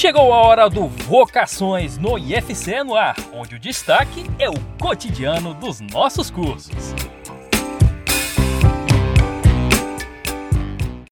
Chegou a hora do Vocações no IFC no ar, onde o destaque é o cotidiano dos nossos cursos.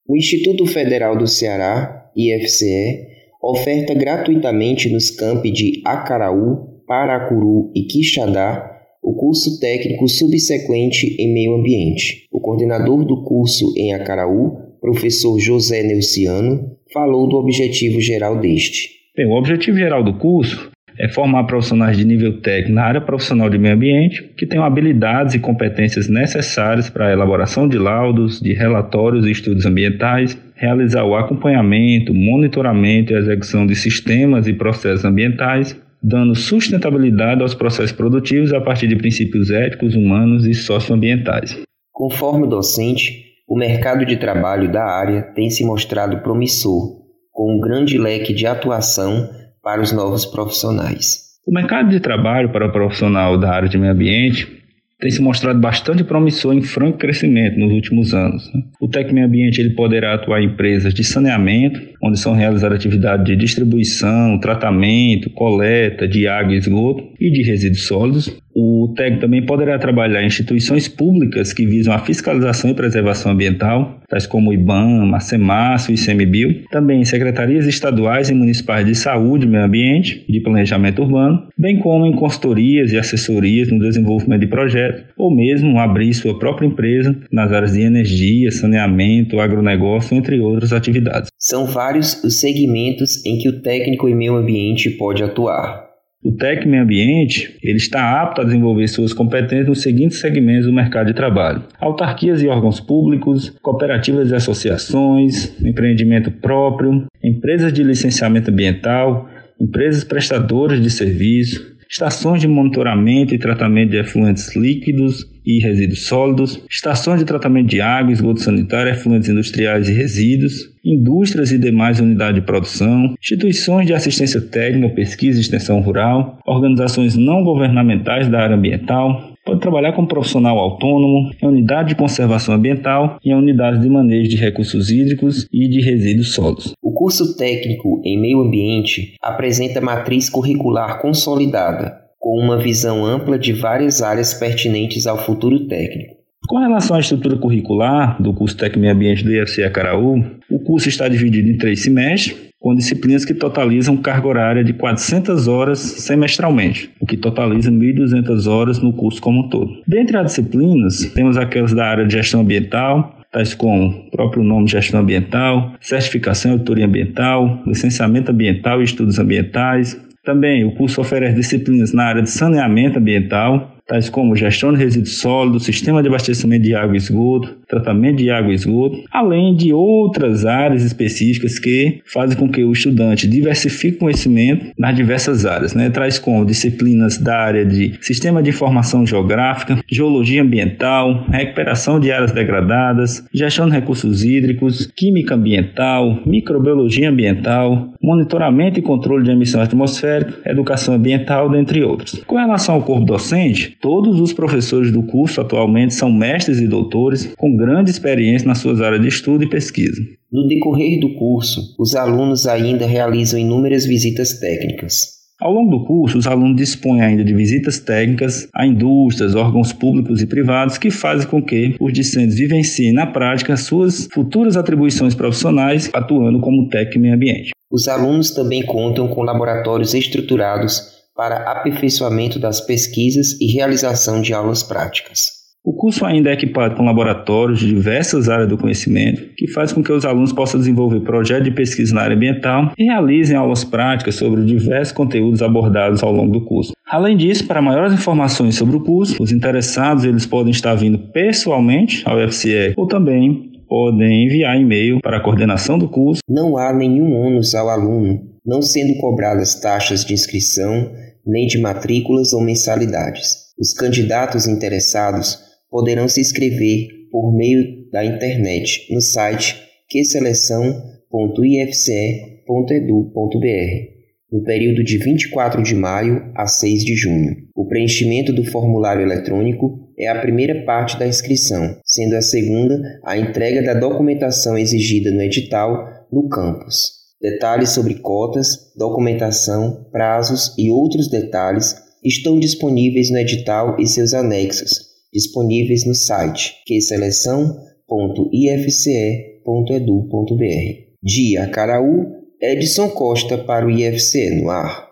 O Instituto Federal do Ceará, IFCE, oferta gratuitamente nos campi de Acaraú, Paracuru e Quixadá o curso técnico subsequente em meio ambiente. O coordenador do curso em Acaraú, professor José Neuciano, falou do objetivo geral deste. Bem, o objetivo geral do curso é formar profissionais de nível técnico na área profissional de meio ambiente que tenham habilidades e competências necessárias para a elaboração de laudos, de relatórios e estudos ambientais, realizar o acompanhamento, monitoramento e execução de sistemas e processos ambientais, dando sustentabilidade aos processos produtivos a partir de princípios éticos, humanos e socioambientais. Conforme o docente, o mercado de trabalho da área tem se mostrado promissor, com um grande leque de atuação para os novos profissionais. O mercado de trabalho para o profissional da área de meio ambiente tem se mostrado bastante promissor em franco crescimento nos últimos anos. Né? O Tec Meio Ambiente ele poderá atuar em empresas de saneamento, onde são realizadas atividades de distribuição, tratamento, coleta de água e esgoto e de resíduos sólidos, o TEG também poderá trabalhar em instituições públicas que visam a fiscalização e preservação ambiental, tais como o IBAMA, SEMAS e o ICMBio, também em secretarias estaduais e municipais de saúde, meio ambiente, de planejamento urbano, bem como em consultorias e assessorias no desenvolvimento de projetos, ou mesmo abrir sua própria empresa nas áreas de energia, saneamento, agronegócio, entre outras atividades. São vários os segmentos em que o técnico em meio ambiente pode atuar o técnico Meio Ambiente ele está apto a desenvolver suas competências nos seguintes segmentos do mercado de trabalho: autarquias e órgãos públicos, cooperativas e associações, empreendimento próprio, empresas de licenciamento ambiental, empresas prestadoras de serviço, estações de monitoramento e tratamento de efluentes líquidos e resíduos sólidos, estações de tratamento de água, esgoto sanitário, efluentes industriais e resíduos, indústrias e demais unidades de produção, instituições de assistência técnica, pesquisa e extensão rural, organizações não governamentais da área ambiental, pode trabalhar como profissional autônomo em unidade de conservação ambiental e em unidades de manejo de recursos hídricos e de resíduos sólidos. Curso técnico em meio ambiente apresenta matriz curricular consolidada, com uma visão ampla de várias áreas pertinentes ao futuro técnico. Com relação à estrutura curricular do curso Técnico Meio Ambiente do IFC Acaraú, o curso está dividido em três semestres, com disciplinas que totalizam carga horária de 400 horas semestralmente, o que totaliza 1.200 horas no curso como um todo. Dentre as disciplinas, temos aquelas da área de gestão ambiental, tais como o próprio nome gestão ambiental, certificação e auditoria ambiental, licenciamento ambiental e estudos ambientais, também o curso oferece disciplinas na área de saneamento ambiental, tais como gestão de resíduos sólidos, sistema de abastecimento de água e esgoto, tratamento de água e esgoto, além de outras áreas específicas que fazem com que o estudante diversifique conhecimento nas diversas áreas, né? Traz como disciplinas da área de sistema de informação geográfica, geologia ambiental, recuperação de áreas degradadas, gestão de recursos hídricos, química ambiental, microbiologia ambiental, monitoramento e controle de emissão atmosférica, educação ambiental, dentre outros. Com relação ao corpo docente, Todos os professores do curso atualmente são mestres e doutores com grande experiência nas suas áreas de estudo e pesquisa. No decorrer do curso, os alunos ainda realizam inúmeras visitas técnicas. Ao longo do curso, os alunos dispõem ainda de visitas técnicas a indústrias, órgãos públicos e privados que fazem com que os discentes vivenciem na prática suas futuras atribuições profissionais atuando como técnico em ambiente. Os alunos também contam com laboratórios estruturados para aperfeiçoamento das pesquisas e realização de aulas práticas. O curso ainda é equipado com laboratórios de diversas áreas do conhecimento, que faz com que os alunos possam desenvolver projetos de pesquisa na área ambiental e realizem aulas práticas sobre diversos conteúdos abordados ao longo do curso. Além disso, para maiores informações sobre o curso, os interessados eles podem estar vindo pessoalmente ao FCE ou também podem enviar e-mail para a coordenação do curso. Não há nenhum ônus ao aluno, não sendo cobradas taxas de inscrição nem de matrículas ou mensalidades. Os candidatos interessados poderão se inscrever por meio da internet no site queseleção.ifce.edu.br no período de 24 de maio a 6 de junho. O preenchimento do formulário eletrônico é a primeira parte da inscrição, sendo a segunda a entrega da documentação exigida no edital no campus. Detalhes sobre cotas, documentação, prazos e outros detalhes estão disponíveis no edital e seus anexos, disponíveis no site queseleção.ifce.edu.br. Dia Caraú, Edson Costa para o IFC no ar.